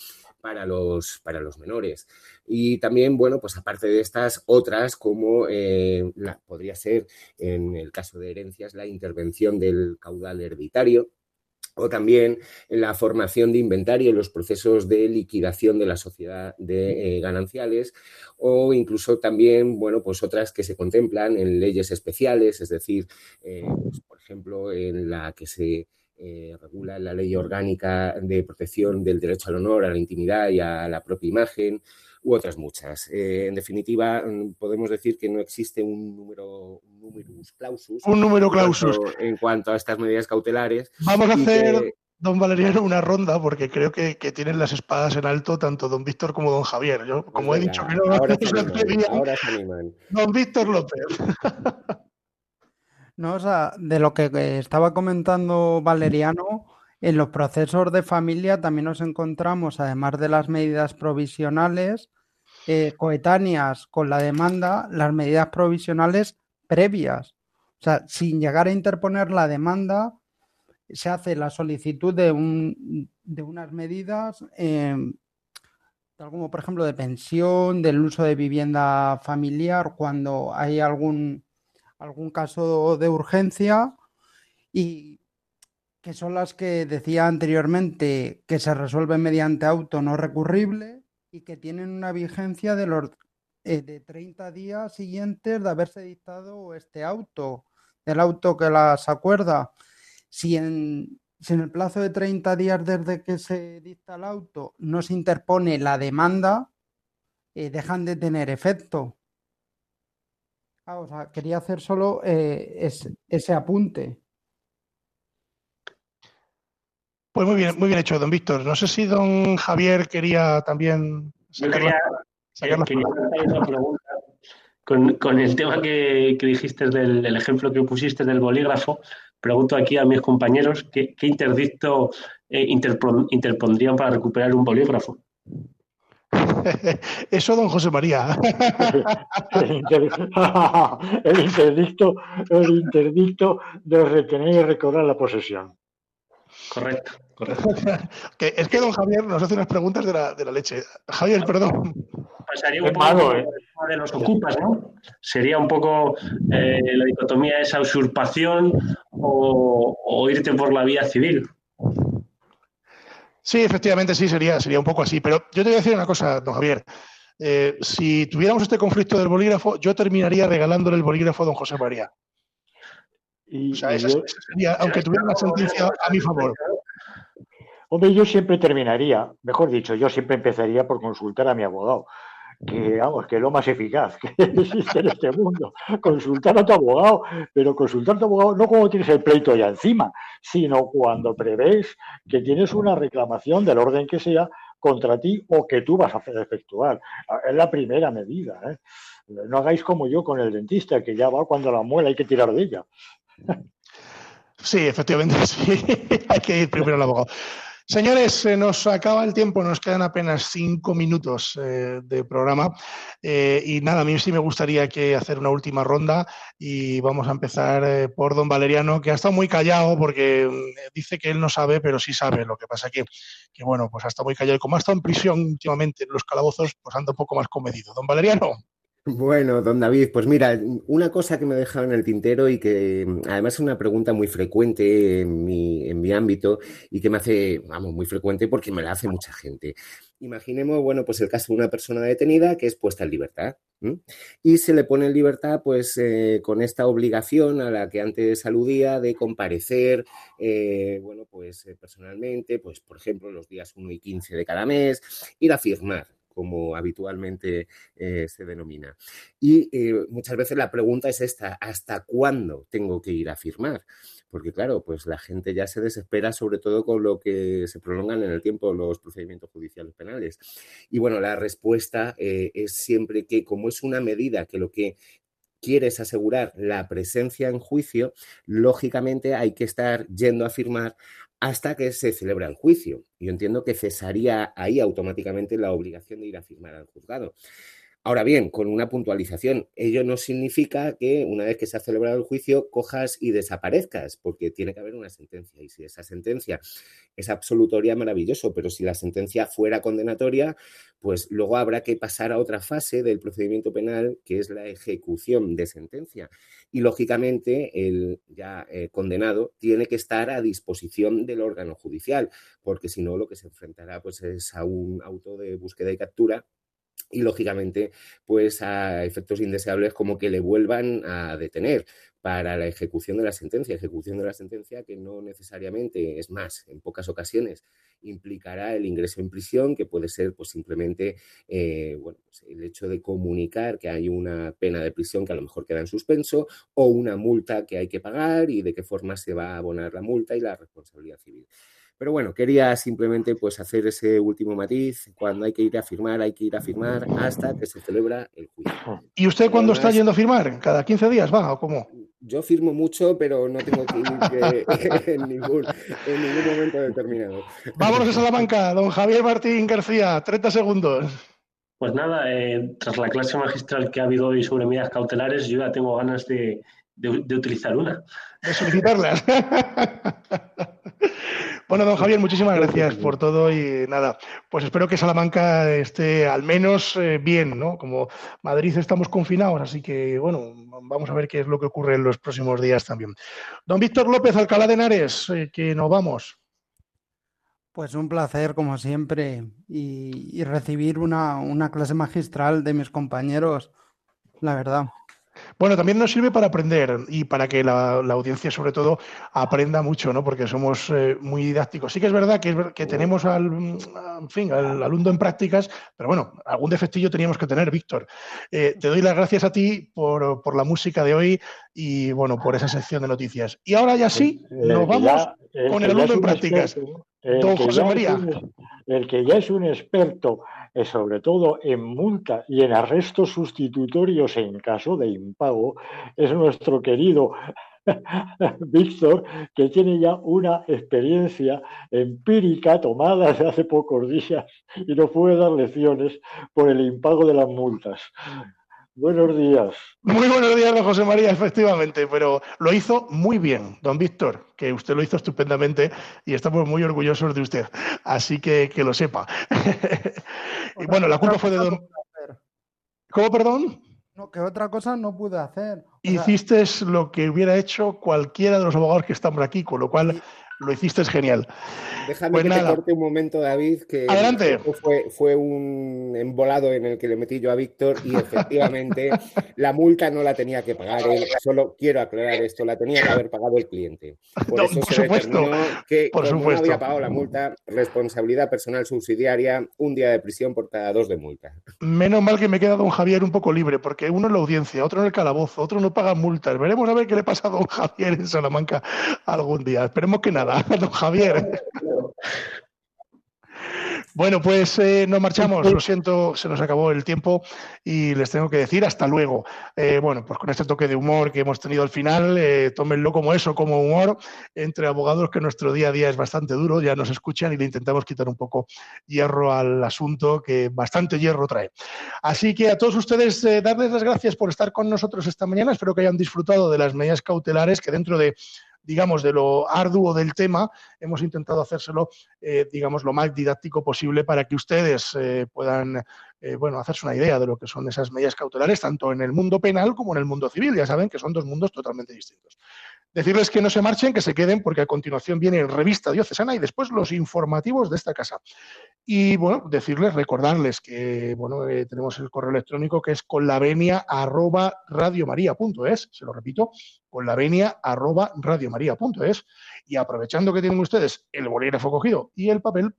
para los, para los menores. Y también, bueno, pues aparte de estas, otras como eh, la, podría ser, en el caso de herencias, la intervención del caudal hereditario, o también la formación de inventario en los procesos de liquidación de la sociedad de eh, gananciales o incluso también, bueno, pues otras que se contemplan en leyes especiales, es decir, eh, pues, por ejemplo, en la que se eh, regula la ley orgánica de protección del derecho al honor, a la intimidad y a la propia imagen, u otras muchas. Eh, en definitiva, mm, podemos decir que no existe un número, un clausus. Un número clausus. En cuanto a estas medidas cautelares. Vamos a hacer, don Valeriano una ronda porque creo que, tienen las espadas en alto tanto don Víctor como don Javier. Yo, pues como he dicho que no, ahora, se animan, Don Víctor López. No, o sea, de lo que estaba comentando Valeriano, en los procesos de familia también nos encontramos, además de las medidas provisionales, eh, coetáneas con la demanda, las medidas provisionales previas. O sea, sin llegar a interponer la demanda, se hace la solicitud de, un, de unas medidas, em, tal como por ejemplo de pensión, del uso de vivienda familiar, cuando hay algún, algún caso de urgencia y que son las que decía anteriormente que se resuelven mediante auto no recurrible y que tienen una vigencia de los eh, de 30 días siguientes de haberse dictado este auto, el auto que las acuerda. Si en, en el plazo de 30 días desde que se dicta el auto no se interpone la demanda, eh, dejan de tener efecto. Ah, o sea, quería hacer solo eh, ese apunte. Pues muy bien, muy bien hecho, don Víctor. No sé si don Javier quería también sacar quería, pregunta con, el tema que, dijiste del ejemplo que pusiste del bolígrafo. Pregunto aquí a mis compañeros qué, interdicto eh, interpondrían para recuperar un bolígrafo. Eso, don José María. el, interdicto, el interdicto de retener y recobrar la posesión. Correcto. es que don Javier nos hace unas preguntas de la, de la leche. Javier, perdón. Pasaría un poco ¿eh? de los ocupas, ¿no? Sería un poco eh, la dicotomía de esa usurpación o, irte por la vía civil. Sí, efectivamente, sí, sería, sería un poco así. Pero yo te voy a decir una cosa, don Javier. Eh, si tuviéramos este conflicto del bolígrafo, yo terminaría regalándole el bolígrafo a don José María. Y, sería, aunque tuviera una sentencia a mi favor. Hombre, yo siempre terminaría, mejor dicho, yo siempre empezaría por consultar a mi abogado, que vamos, que es lo más eficaz que existe en este mundo. Consultar a tu abogado, pero consultar a tu abogado no cuando tienes el pleito ya encima, sino cuando prevés que tienes una reclamación del orden que sea contra ti o que tú vas a efectuar. Es la primera medida. ¿eh? No hagáis como yo con el dentista, que ya va cuando la muela hay que tirar de ella. Sí, efectivamente, sí. hay que ir primero al abogado. Señores, se nos acaba el tiempo, nos quedan apenas cinco minutos eh, de programa eh, y nada, a mí sí me gustaría que hacer una última ronda y vamos a empezar eh, por don Valeriano, que ha estado muy callado porque mm, dice que él no sabe, pero sí sabe. Lo que pasa que, que bueno, pues ha estado muy callado y como ha estado en prisión últimamente en los calabozos, pues anda un poco más comedido. Don Valeriano. Bueno, don David, pues mira, una cosa que me ha dejado en el tintero y que mm, además es una pregunta muy frecuente en mi, en mi ámbito y que me hace, vamos, muy frecuente porque me la hace mucha gente. Imaginemos, bueno, pues el caso de una persona detenida que es puesta en libertad y se le pone en libertad, pues, eh, con esta obligación a la que antes aludía de comparecer, eh, bueno, pues eh, personalmente, pues, por ejemplo, los días 1 y 15 de cada mes, ir a firmar como habitualmente eh, se denomina. Y eh, muchas veces la pregunta es esta, ¿hasta cuándo tengo que ir a firmar? Porque claro, pues la gente ya se desespera sobre todo con lo que se prolongan en el tiempo los procedimientos judiciales penales. Y bueno, la respuesta eh, es siempre que como es una medida que lo que quiere es asegurar la presencia en juicio, lógicamente hay que estar yendo a firmar hasta que se celebra el juicio. Yo entiendo que cesaría ahí automáticamente la obligación de ir a firmar al juzgado. Ahora bien, con una puntualización, ello no significa que una vez que se ha celebrado el juicio cojas y desaparezcas, porque tiene que haber una sentencia. Y si esa sentencia es absolutoria, maravilloso, pero si la sentencia fuera condenatoria, pues luego habrá que pasar a otra fase del procedimiento penal, que es la ejecución de sentencia. Y lógicamente el ya eh, condenado tiene que estar a disposición del órgano judicial, porque si no lo que se enfrentará pues, es a un auto de búsqueda y captura y lógicamente pues a efectos indeseables como que le vuelvan a detener para la ejecución de la sentencia, ejecución de la sentencia que no necesariamente es más, en pocas ocasiones implicará el ingreso en prisión, que puede ser pues simplemente eh, bueno, pues, el hecho de comunicar que hay una pena de prisión que a lo mejor queda en suspenso o una multa que hay que pagar y de qué forma se va a abonar la multa y la responsabilidad civil. Pero bueno, quería simplemente pues hacer ese último matiz. Cuando hay que ir a firmar, hay que ir a firmar hasta que se celebra el juicio. ¿Y usted cuándo está yendo a firmar? ¿Cada 15 días va o cómo? Yo firmo mucho, pero no tengo que ir en, ningún, momento determinado. Vámonos a Salamanca, don Javier Martín García, 30 segundos. Pues nada, eh, tras la clase magistral que ha habido hoy sobre medidas cautelares, yo ya tengo ganas de, de utilizar una. De solicitarlas. Bueno, don Javier, muchísimas gracias por todo y nada, pues espero que Salamanca esté al menos eh, bien, ¿no? Como Madrid estamos confinados, así que bueno, vamos a ver qué es lo que ocurre en los próximos días también. Don Víctor López, Alcalá de Henares, eh, que nos vamos. Pues un placer, como siempre, y, recibir una, una clase magistral de mis compañeros, la verdad. Bueno, también nos sirve para aprender y para que la, audiencia, sobre todo, aprenda mucho, ¿no? Porque somos eh, muy didácticos. Sí que es verdad que, que tenemos al, en fin, al alumno en prácticas, pero bueno, algún defectillo teníamos que tener, Víctor. Eh, te doy las gracias a ti por, por, la música de hoy y, bueno, por esa sección de noticias. Y ahora ya sí, nos vamos con el alumno en prácticas. Don José María. el que ya es un experto eh, sobre todo en multa y en arrestos sustitutorios en caso de impago, es nuestro querido Víctor, que tiene ya una experiencia empírica tomada desde hace pocos días y nos puede dar lecciones por el impago de las multas. Buenos días. Muy buenos días, don José María, efectivamente, pero lo hizo muy bien, don Víctor, que usted lo hizo estupendamente y estamos muy orgullosos de usted, así que que lo sepa. y bueno, la culpa fue de don... ¿Cómo, perdón? No, que otra cosa no pude hacer. Hiciste lo que hubiera hecho cualquiera de los abogados que están por aquí, con lo cual lo hiciste genial. Déjame pues que te corte un momento, David, que Adelante. Fue, fue un embolado en el que le metí yo a Víctor y efectivamente la multa no la tenía que pagar él. Solo quiero aclarar esto, la tenía que haber pagado el cliente. Por eso se supuesto, que por como no había pagado la multa, responsabilidad personal subsidiaria, un día de prisión por cada dos de multa. Menos mal que me queda don Javier un poco libre, porque uno en la audiencia, otro en el calabozo, otro no paga multas. Veremos a ver qué le pasa a don Javier en Salamanca algún día. Esperemos que nada don Javier. Bueno, pues eh, nos marchamos. Lo siento, se nos acabó el tiempo y les tengo que decir hasta luego. Eh, bueno, pues con este toque de humor que hemos tenido al final, eh, tómenlo como eso, como humor, entre abogados que nuestro día a día es bastante duro, ya nos escuchan y le intentamos quitar un poco hierro al asunto que bastante hierro trae. Así que a todos ustedes, darles las gracias por estar con nosotros esta mañana. Espero que hayan disfrutado de las medidas cautelares que dentro de digamos, de lo arduo del tema, hemos intentado hacérselo, eh, digamos, lo más didáctico posible para que ustedes eh, puedan, eh, bueno, hacerse una idea de lo que son esas medidas cautelares, tanto en el mundo penal como en el mundo civil. Ya saben que son dos mundos totalmente distintos. Decirles que no se marchen, que se queden, porque a continuación viene Revista Diocesana y después los informativos de esta casa. Y bueno, decirles, recordarles que bueno, eh, tenemos el correo electrónico que es conlavenia@radiomaria.es, se lo repito, conlavenia@radiomaria.es y aprovechando que tienen ustedes el bolígrafo cogido y el papel,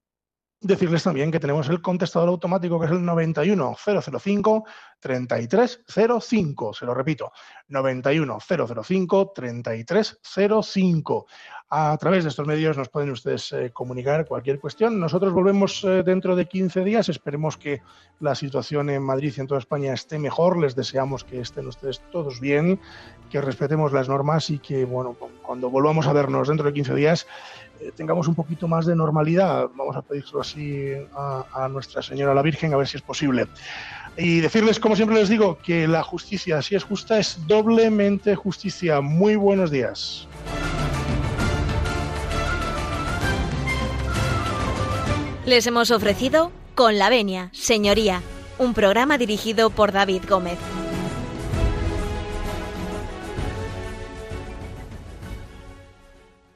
Decirles también que tenemos el contestador automático que es el 91005 3305. Se lo repito, 91005 3305. A través de estos medios nos pueden ustedes eh, comunicar cualquier cuestión. Nosotros volvemos eh, dentro de 15 días. Esperemos que la situación en Madrid y en toda España esté mejor. Les deseamos que estén ustedes todos bien, que respetemos las normas y que, bueno, cuando volvamos a vernos dentro de 15 días, eh, tengamos un poquito más de normalidad. Vamos a pedírselo así a, Nuestra Señora la Virgen, a ver si es posible. Y decirles, como siempre les digo, que la justicia, si es justa, es doblemente justicia. Muy buenos días. Les hemos ofrecido Con la Venia, Señoría, un programa dirigido por David Gómez.